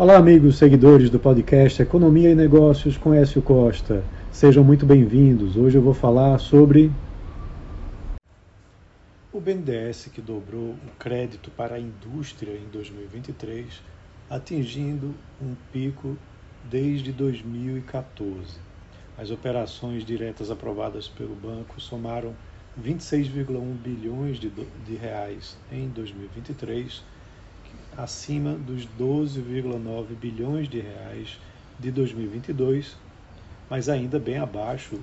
Olá, amigos seguidores do podcast Economia e Negócios com Écio Costa. Sejam muito bem-vindos. Hoje eu vou falar sobre o BNDES que dobrou o crédito para a indústria em 2023, atingindo um pico desde 2014. As operações diretas aprovadas pelo banco somaram 26,1 bilhões de, de reais em 2023 acima dos 12,9 bilhões de reais de 2022, mas ainda bem abaixo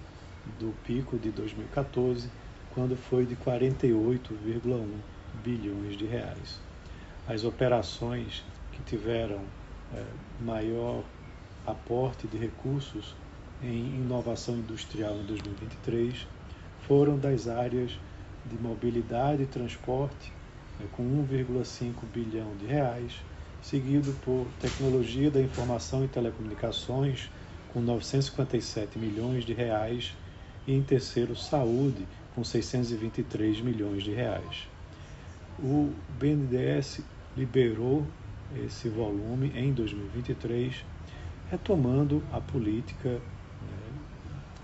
do pico de 2014, quando foi de 48,1 bilhões de reais. As operações que tiveram é, maior aporte de recursos em inovação industrial em 2023 foram das áreas de mobilidade e transporte, com 1,5 bilhão de reais, seguido por tecnologia da informação e telecomunicações, com 957 milhões de reais, e em terceiro, saúde, com 623 milhões de reais. O BNDES liberou esse volume em 2023, retomando a política né,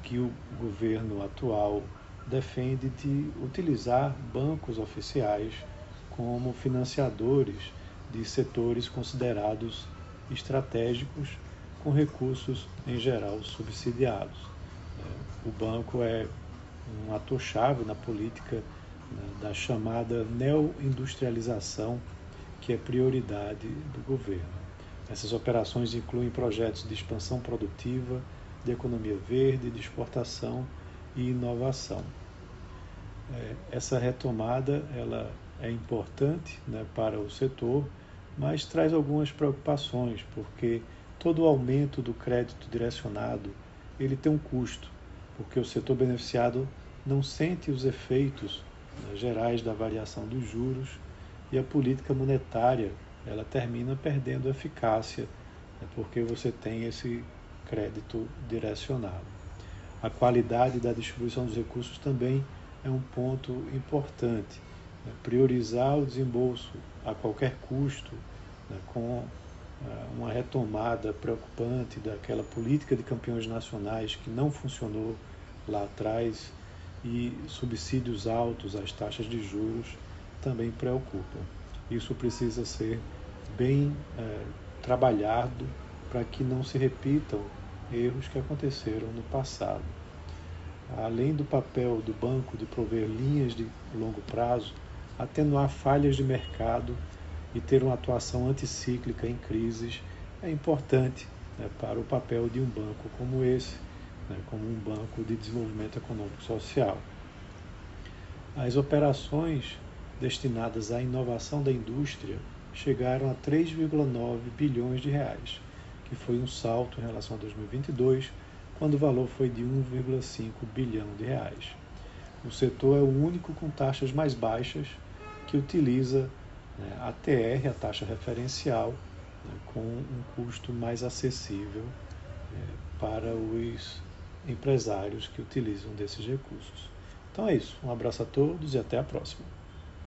que o governo atual defende de utilizar bancos oficiais como financiadores de setores considerados estratégicos com recursos em geral subsidiados. É, o banco é um ator-chave na política né, da chamada neoindustrialização, que é prioridade do governo. Essas operações incluem projetos de expansão produtiva, de economia verde, de exportação e inovação. É, essa retomada ela é importante né, para o setor, mas traz algumas preocupações, porque todo aumento do crédito direcionado ele tem um custo, porque o setor beneficiado não sente os efeitos né, gerais da variação dos juros e a política monetária ela termina perdendo eficácia, né, porque você tem esse crédito direcionado. A qualidade da distribuição dos recursos também é um ponto importante. Né? Priorizar o desembolso a qualquer custo, né? com uh, uma retomada preocupante daquela política de campeões nacionais que não funcionou lá atrás e subsídios altos às taxas de juros também preocupam. Isso precisa ser bem uh, trabalhado para que não se repitam erros que aconteceram no passado além do papel do banco de prover linhas de longo prazo, atenuar falhas de mercado e ter uma atuação anticíclica em crises é importante né, para o papel de um banco como esse, né, como um banco de desenvolvimento econômico social. As operações destinadas à inovação da indústria chegaram a 3,9 bilhões de reais, que foi um salto em relação a 2022 quando o valor foi de 1,5 bilhão de reais. O setor é o único com taxas mais baixas que utiliza né, a TR, a taxa referencial, né, com um custo mais acessível né, para os empresários que utilizam desses recursos. Então é isso. Um abraço a todos e até a próxima.